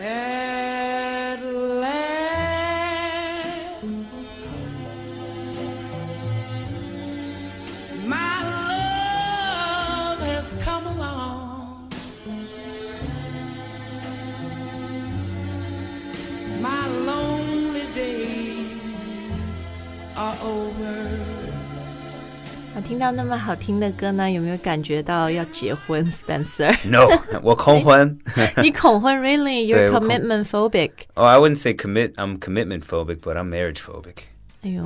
At 听到那么好听的歌呢，有没有感觉到要结婚，Spencer？ No, 我恐婚。你恐婚？Really? You're 对我恐 commitment phobic? oh, I wouldn't say commit. I'm commitment phobic, but I'm marriage phobic. 哎呦，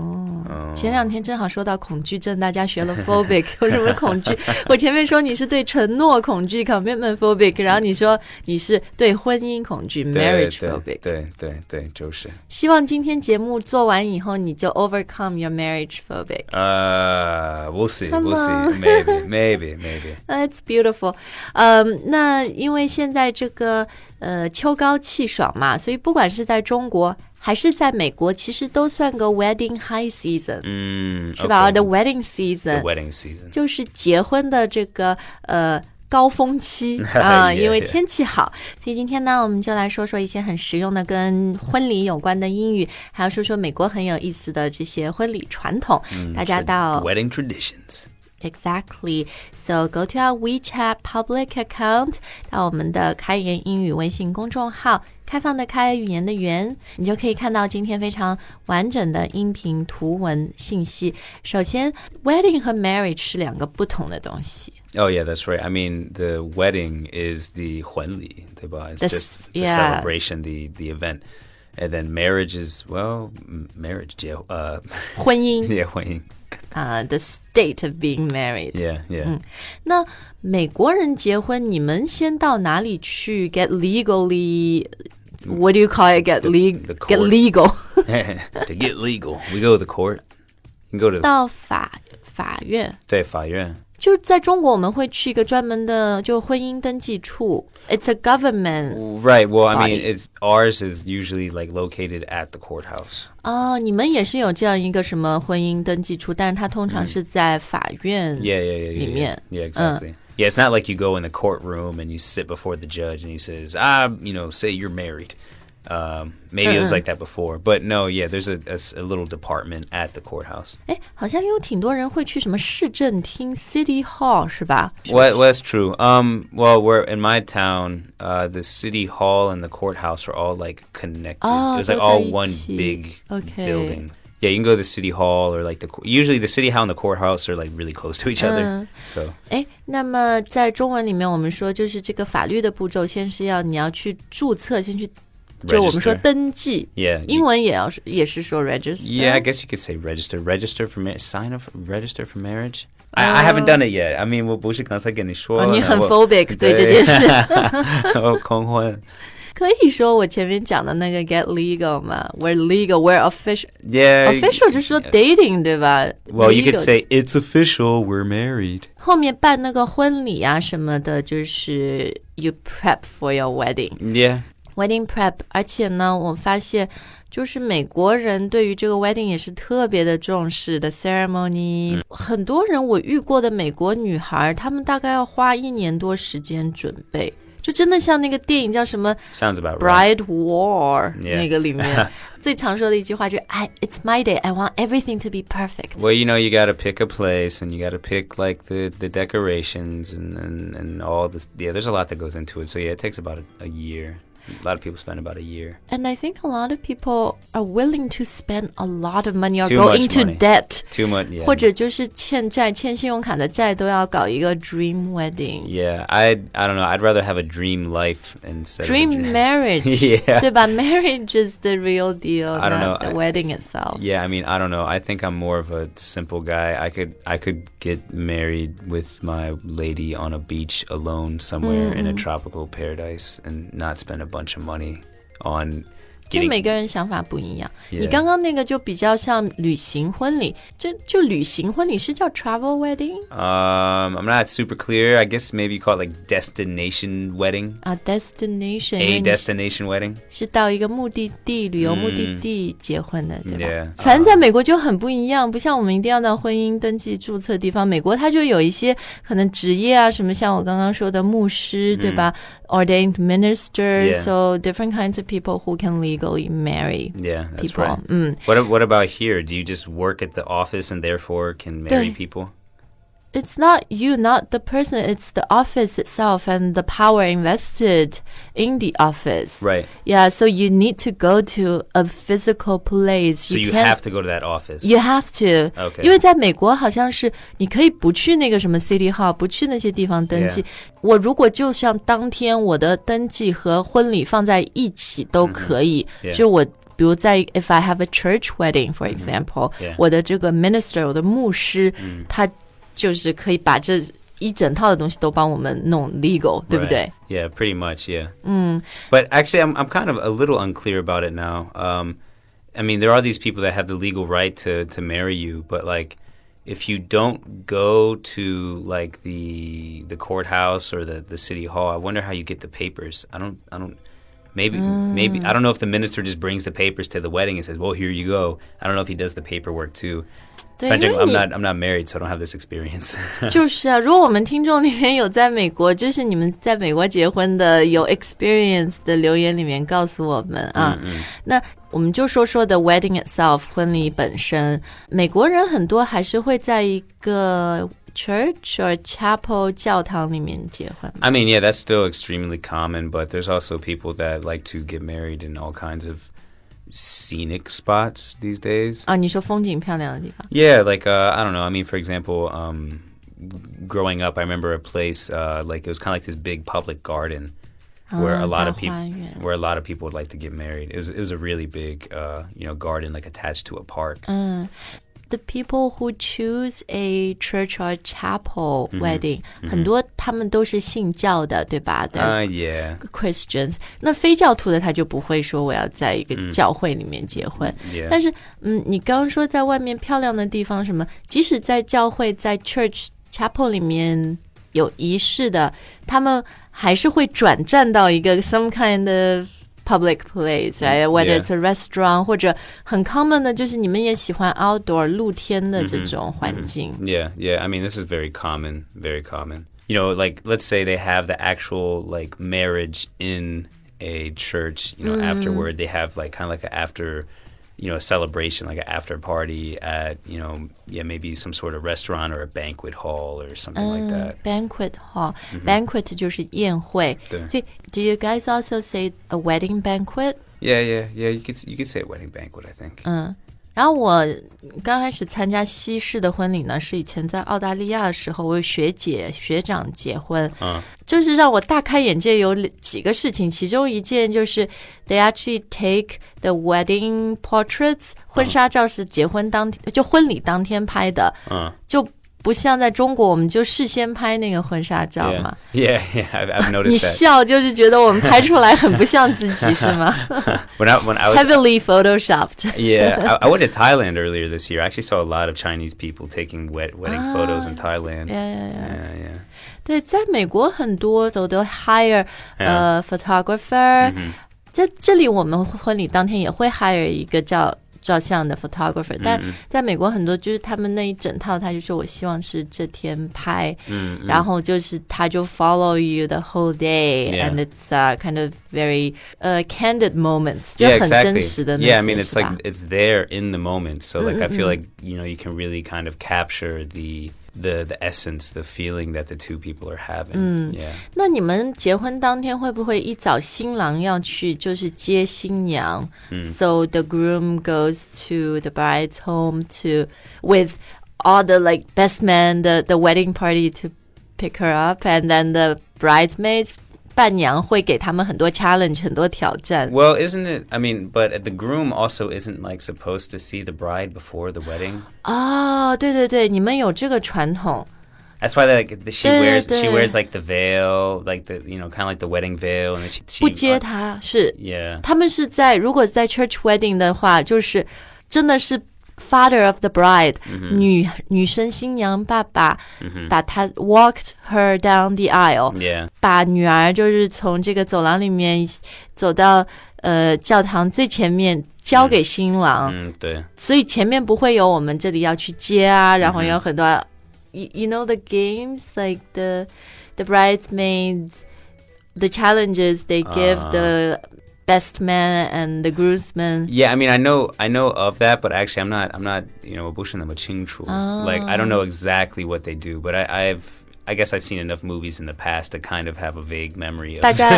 前两天正好说到恐惧症，大家学了 phobic 有什么恐惧？我前面说你是对承诺恐惧 commitment phobic，然后你说你是对婚姻恐惧 marriage phobic。对对对，就是。希望今天节目做完以后，你就 overcome your marriage phobic。Uh, we'll see，we'll see. Maybe, maybe, maybe. That's beautiful。嗯，那因为现在这个呃秋高气爽嘛，所以不管是在中国还是在美国，其实都算个 wedding high season，、Mm, 是吧 okay.？The wedding season wedding season. 就是结婚的这个呃。高峰期啊因为.天气好，所以今天呢，我们就来说说一些很实用的跟婚礼有关的英语，还要说说美国很有意思的这些婚礼传统。大家到 wedding traditions. Exactly. So go to our WeChat public account，到我们的开言英语微信公众号。开放的开，语言的言，你就可以看到今天非常完整的音频图文信息。首先，wedding 和 marriage 是两个不同的东西。Oh yeah, that's right. I mean, the wedding is the 婚礼，对吧？It's the, just the yeah. celebration, the the event. and then marriage is well, m- marriage. Yeah, uh, 婚姻 yeah, 婚姻.啊、t h e state of being married。 Yeah, yeah. 那美国人结婚，你们先到哪里去 get legally? What do you call it? Get leg the get court. legal. to get legal, we go to the court. You can go to 到法法院。对法院. 就在中国，我们会去一个专门的就婚姻登记处，It's a government Right. Well, I mean, Body. it's ours is usually like located at the courthouse. 哦，你们也是有这样一个什么婚姻登记处，但是它通常是在法院 Yeah, yeah, yeah, yeah. 里 Yeah, 面。 yeah exactly. yeah, it's not like you go in the courtroom and you sit before the judge and he says, "Ah, you know, say you're married." Um, maybe it was like that before, but no, yeah, there's a, a s- a little department at the courthouse. 哎，好像有挺多人会去什么市政厅 City Hall 是吧？ Well, well, that's true. Um, well, we're in my town. Uh, the city hall and the courthouse are all like connected. Oh, it's like 都在 all 一 one 起。 big Okay. building. Yeah, you can go to the city hall or like the cour- usually the city hall and the courthouse are like really close to each other. So 哎，那么在中文里面，我们说就是这个法律的步骤，先是要你要去注册，先去， 就我们说 Register 登记。 yeah, you- 英文也要是也是说 register。 Yeah, I guess you could say register. Register for marriage. Sign up. Register for marriage. I, I haven't done it yet. I mean, 我不是刚才跟你说，哦，你很我- phobic 对这件事。哦，恐婚。可以说我前面讲的那个 get legal 嘛，we're legal，we're official。 Yeah. official 就是说 dating 对吧 Well, you could Legal say it's official. We're married. 后面办那个婚礼啊什么的，就是 you prep for your wedding。 Yeah. wedding prep，而且呢，我发现就是美国人对于这个 wedding 也是特别的重视的 ceremony。很多人我遇过的美国女孩，她们大概要花一年多时间准备，就真的像那个电影叫什么 Sounds about right. Bride War Yeah. 那个里面最常说的一句话就是 I It's my day, I want everything to be perfect。 Well, you know, you got to pick a place, and you got to pick like the the decorations and, and and all this. Yeah, there's a lot that goes into it. So yeah, it takes about a, a year. A lot of people spend about a year. And I think a lot of people are willing to spend a lot of money or Too go much into money. debt， Too much. Yeah. 或者就是欠债、欠信用卡的债都要搞一个 dream wedding。 Yeah, I I don't know. I'd rather have a dream life instead Dream of a dream. marriage， Yeah. 对吧？Marriage is the real deal, I don't not know. the I- wedding itself. Yeah, I mean, I don't know. I think I'm more of a simple guy. I could I could get married with my lady on a beach alone somewhere in a tropical paradise and not spend a bunch of money on 就 getting 每个人想法不一样。 Yeah. 你刚刚那个就比较像旅行婚礼，这就旅行婚礼是叫 travel wedding um I'm not super clear. I guess maybe you call it like destination wedding. 啊，destination，因 A 为你 destination wedding. 是到一个目的地旅游目的地结婚的，对吧 Yeah. 反正在美国就很不一样，不像我们一定要到婚姻登记注册地方，美国它就有一些可能职业啊，什么像我刚刚说的牧师，对吧 Ordained ministers, Yeah. so different kinds of people who can legally marry Yeah, that's people. right. 嗯 What what about here? Do you just work at the office and therefore can marry people? It's not you, not the person. It's the office itself and the power invested in the office. Right. Yeah, so you need to go to a physical place. So you can't- have to go to that office. You have to，、 Okay. 因为在美国好像是你可以不去那个什么 City Hall，不去那些地方登记。 Yeah. 我如果就像当天我的登记和婚礼放在一起都可以， Yeah. 就我。比如在 if I have a church wedding, for example，、 Yeah. 我的这个 minister，我的牧师，他 就是可以把这一整套的东西都帮我们弄 legal，对不 Right. 对？ Yeah, pretty much. Yeah. But actually, I'm I'm kind of a little unclear about it now. Um, I mean, there are these people that have the legal right to to marry you, but like, if you don't go to like the the courthouse or the the city hall, I wonder how you get the papers. I don't. I don't. Maybe, maybe I don't know if the minister just brings the papers to the wedding and says, "Well, here you go." I don't know if he does the paperwork too. 对，因 But 为 I'm 你 not. I'm not married, so I don't have this experience. 就是啊，如果我们听众里面有在美国，就是你们在美国结婚的有 experience 的留言里面告诉我们啊。那我们就说说的 wedding itself 婚礼本身，美国人很多还是会在一个 church or chapel 教堂里面结婚。 I mean, yeah, that's still extremely common, but there's also people that like to get married in all kinds of scenic spots these days. 啊，你说风景漂亮的地方 Yeah, like uh, I don't know. I mean, for example, um, growing up, I remember a place uh, like it was kind of like this big public garden where a lot of 大 people 花园 where a lot of people would like to get married. It was it was a really big uh, you know garden like attached to a park. The people who choose a church or chapel wedding，、很多他们都是信教的，对吧？对 Uh, yeah, Christians，那非教徒的他就不会说我要在一个教会里面结婚。 yeah. 但是，嗯，你刚刚说在外面漂亮的地方什么，即使在教会在 church chapel 里面有仪式的，他们还是会转战到一个 some kind of public place，right？Whether Yeah. it's a restaurant 或者很 common 的，就是你们也喜欢 outdoor 露天的这种环境。 Yeah, yeah. I mean, this is very common, very common. You know, like let's say they have the actual like marriage in a church. You know, afterward they have like kind of like an after, you know, a celebration, like an after party at you know, yeah, maybe some sort of restaurant or a banquet hall or something like that. Banquet hall，banquet 就是宴会。对所以，Do you guys also say a wedding banquet？ Yeah, yeah, yeah. You could you could say a wedding banquet. I think. 然后我刚开始参加西式的婚礼呢，是以前在澳大利亚的时候，我有学姐学长结婚，嗯。就是让我大开眼界。有几个事情，其中一件就是 they actually take the wedding portraits，婚纱照是结婚当天、就婚礼当天拍的，嗯。就不像在中国，我们就事先拍那个婚纱照嘛。yeah, yeah. I've, I've noticed that. 笑就是觉得我们拍出来很不像自己是吗 When I when I was？Heavily photoshopped。Yeah, I, I went to Thailand earlier this year. I actually saw a lot of Chinese people taking wet wedding photos in Thailand. Yeah, yeah, yeah. yeah, yeah. 对，在美国很多都都 hire 呃 photographer，、在这里我们婚礼当天也会 hire 一个照照相的 photographer，、但在美国很多就是他们那一整套，他就说我希望是这天拍，然后就是他就 follow you the whole day、 Yeah. and it's uh, kind of very 呃、candid moments，就 Yeah, 很 exactly. 真实的那 Yeah, I 些 mean, it's 是吧 like it's there in the moment. So, like, I feel like you know you can really kind of capture the the the essence, the feeling that the two people are having. Yeah. 那你们结婚当天会不会一早新郎要去就是接新娘、s o the groom goes to the bride's home to with all the like best man the the wedding party to pick her up and then the bridesmaids 伴娘会给他们很多 challenge 很多挑战。 Well, isn't it? I mean, but the groom also isn't like supposed to see the bride before the wedding. 哦，对对对，你们有这个传统。 That's why like the- she 对， wears she 对。 wears like the veil, like the you know kind of like the wedding veil, and then she, she 不接他是 yeah 他们是在如果在 church wedding 的话，就是真的是 father of the bride，、女女生新娘爸爸、把她 walked her down the aisle，、 yeah 把女儿就是从这个走廊里面走到呃教堂最前面交给新郎， mm, the, 所以前面不会有我们这里要去接啊，然后有很多、you, you know the games like the the bridesmaids the challenges they give the best man and the groomsmen. Yeah, I mean, I know, I know of that, but actually, I'm not, I'm not, you know, 我不是那么清楚. Like, I don't know exactly what they do, but I, I've, I guess I've seen enough movies in the past to kind of have a vague memory of. 大家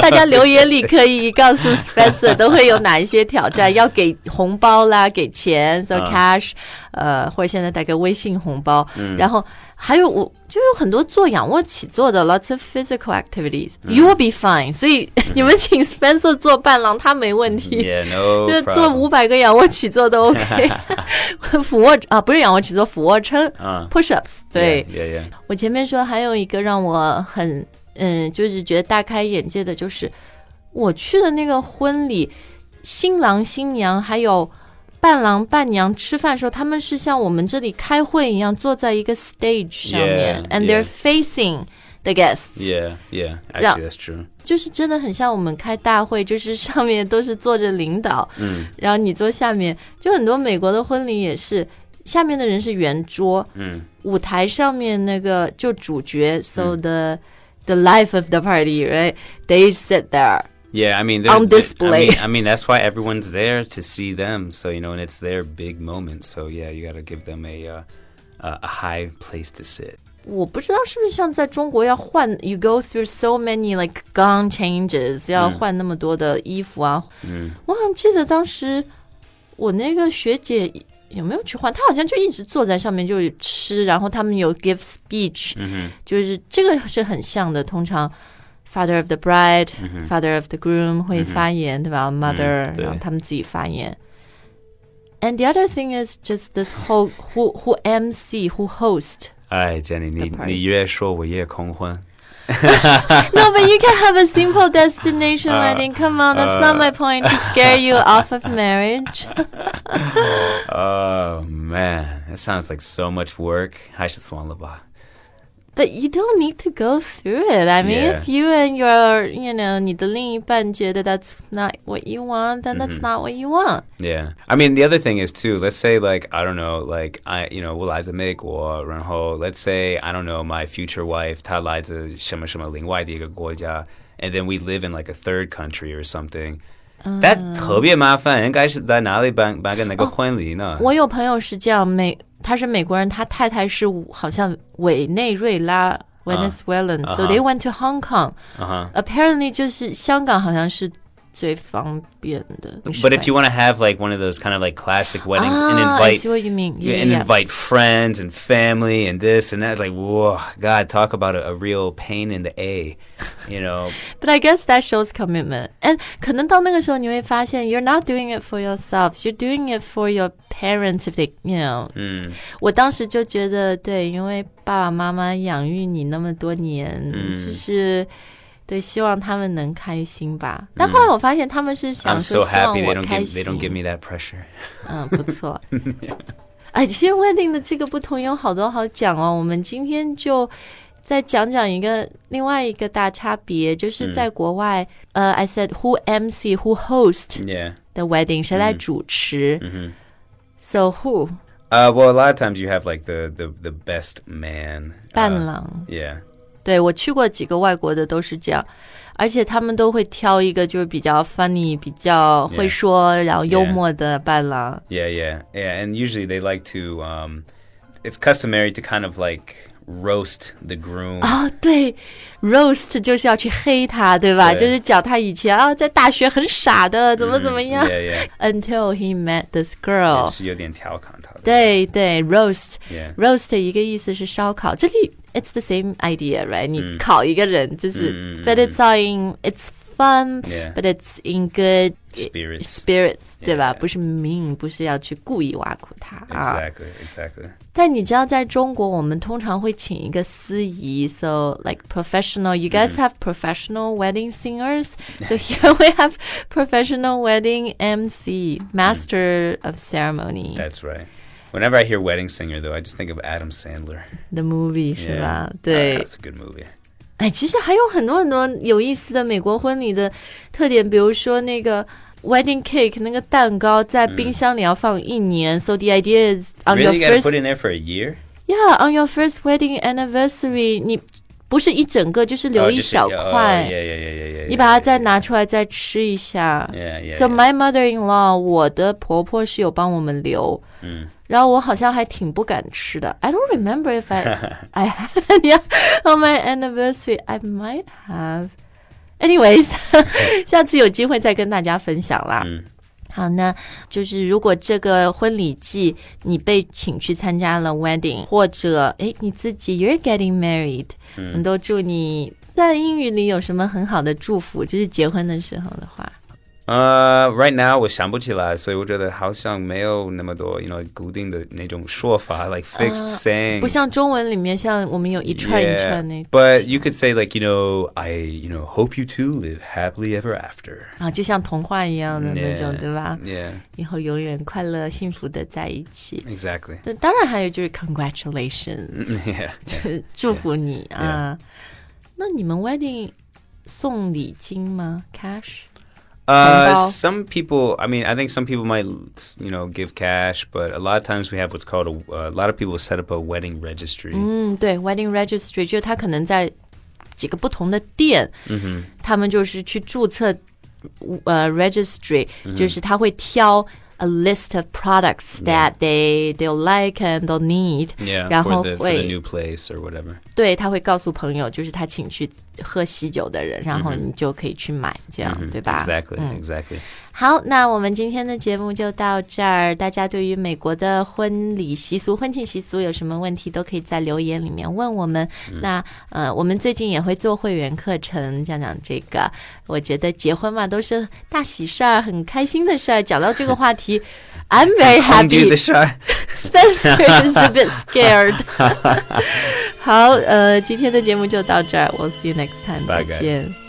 大家留言里可以告诉 Spencer 都会有哪一些挑战，要给红包啦，给钱，so cash，、呃，或者现在带个微信红包，然后还有我就有很多做仰卧起坐的，lots of physical activities、You will be fine，所以你们请 Spencer 做伴郎，他没问题。 yeah, no 就是做 problem. 五百个仰卧起坐都 OK，俯卧啊不是仰卧起坐，俯卧撑、啊 push ups，对。 Yeah, yeah, yeah. 我前面 说还有一个让我很嗯，就是觉得大开眼界的，就是我去的那个婚礼，新郎新娘还有伴郎伴娘吃饭的时候，他们是像我们这里开会一样，坐在一个 stage 上面 and yeah. they're facing the guests，、Yeah, yeah. Yeah. Actually, that's true. 就是真的很像我们开大会，就是上面都是坐着领导，嗯然后你坐下面，就很多美国的婚礼也是，下面的人是圆桌，嗯舞台上面那个就主角、s o the the life of the party, right? They sit there. Yeah, I mean, On they're- they- display. I mean, I mean, that's why everyone's there to see them. So you know, and it's their big moment. So yeah, you got to give them a uh, a a high place to sit. 我不知道是不是像在中国要换，you go through so many like gown changes，要换那么多的衣服啊。嗯我好像记得当时我那个学姐 有没有去换，她好像就一直坐在上面就吃，然后他们有 give speech，、嗯就是这个是很像的。通常 father of the bride、father of the groom 会发言，对吧？mother，、嗯对然后他们自己发言。And the other thing is just this whole who who MC who host. 哎，Jenny，你 The party. 你越说我越空昏。 no, but you can have a simple destination uh, wedding. Come on, that's uh, not my point to scare you off of marriage. oh man, that sounds like so much work. I should want the bar. But you don't need to go through it. I mean, Yeah. if you and your, you know, 你的另一半觉得 that's not what you want, then that's not what you want. Yeah. I mean, the other thing is too. Let's say like I don't know, like I you know 我来自美国，然后 let's say I don't know my future wife 她来自什么什么另外的一个国家，and then we live in like a third country or something. that 特别麻烦，应该是在哪里办办个那个婚礼呢？我有朋友是这样，美 他是美国人，他太太是好像委内瑞拉 Venezuelan，、so they went to Hong Kong. Apparently，就是香港好像是最方便的。 But if you want to have like one of those kind of like classic weddings and ah, I invite see what you mean. Yeah, Yeah, and yeah. invite friends and family and this and that. Like, whoa, God, talk about a, a real pain in the A, you know? But I guess that shows commitment. And 可能到那个时候你会发现，you're not doing it for yourselves, you're doing it for your parents if they, you know. 嗯我当时就觉得，对，因为爸爸妈妈养育你那么多年，嗯就是 对，希望他们能开心吧。但后来我发现他们是想说希望 happy they 我 don't 开心 they。don't give me that pressure. 嗯，不错。哎，其实 wedding 的这个不同有好多好讲哦。我们今天就再讲讲一个另外一个大差别，就是在国外，呃，I said who MC who host the wedding，谁来主持、So who Uh, well, a lot of times you have like the the, the best man. 伴 Uh, 郎？yeah. 对我去过几个外国的都是这样，而且他们都会挑一个就是比较 funny、比较会说然后幽默的伴郎。Yeah, yeah, yeah. And usually they like to. Um, it's customary to kind of like roast the groom. 哦，对，roast 就是要去黑他，对吧？对就是讲他以前啊，在大学很傻的，怎么怎么样、 Yeah, yeah. until he met this girl。就是有点调侃他的。对对，roast Yeah. roast 一个意思是烧烤，这里 it's the same idea，right？、你烤一个人就是、嗯嗯嗯 b u t it's all in it's fun。 Yeah. But it's in good Spirits. spirits，对吧 Yeah. 不是 mean，不是要去故意挖苦他啊。 Exactly, exactly. 但你知道，在中国，我们通常会请一个司仪，so like professional. You guys have professional wedding singers, so here we have professional wedding MC, master of ceremony. That's right. Whenever I hear wedding singer, though, I just think of Adam Sandler. The movie 是 Yeah. 吧 Uh,？对， that's a good movie. 哎，其实还有很多很多有意思的美国婚礼的特点，比如说那个 wedding cake 那个蛋糕在冰箱里要放一年、s o the idea is on your first put in there for a year? yeah on your first wedding anniversary，你不是一整个，就是留 Oh, 一小 oh, 块.你把它再拿出来再吃一下。So my mother-in-law，我的婆婆是有帮我们留，嗯然后我好像还挺不敢吃的。I don't remember if I I had any on my anniversary. I might have. Anyways，下次有机会再跟大家分享啦。嗯好，那就是如果这个婚礼季你被请去参加了 wedding，或者诶你自己 you're getting married，、我们都祝你在英语里有什么很好的祝福，就是结婚的时候的话。Uh, right now 我想不起来，所以我觉得好像没有那么多，you know, 固定的那种说法，like fixed sayings. 不像中文里面，像我们有一串一 Yeah, 串那 but you could say like, you know, I, you know, hope you two live happily ever after. 啊，就像童话一样的那种 Yeah, 对吧？ Yeah, 以后永远快乐幸福的在一起。 exactly. 那当然还有就是 congratulations， yeah, yeah. 祝福你啊。那你们 wedding 送礼金吗？cash？ Uh, Bao. some people, I mean, I think some people might, you know, give cash, but a lot of times we have what's called a, a lot of people set up a wedding registry. 嗯，对，wedding registry 就是他可能在几个不同的店，嗯他们就是去注册呃 registry，、就是他会挑 a list of products that they they'll like and they'll need， Yeah, 然 for 后 the, for the 会 new place or whatever. 对他会告诉朋友，就是他请去 喝喜酒的人，然后你就可以去买，这样、对吧 Exactly, 嗯 exactly. 好，那我们今天的节目就到这儿。大家对于美国的婚礼习俗、婚庆习俗有什么问题，都可以在留言里面问我们。那呃，我们最近也会做会员课程，讲讲这个。我觉得结婚嘛，都是大喜事儿，很开心的事儿。讲到这个话题 ，I'm very Undo the happy. shot. Spencer is a bit scared. 好，呃，今天的节目就到这儿。We'll see you next time. Bye, 再 guys. 见。 At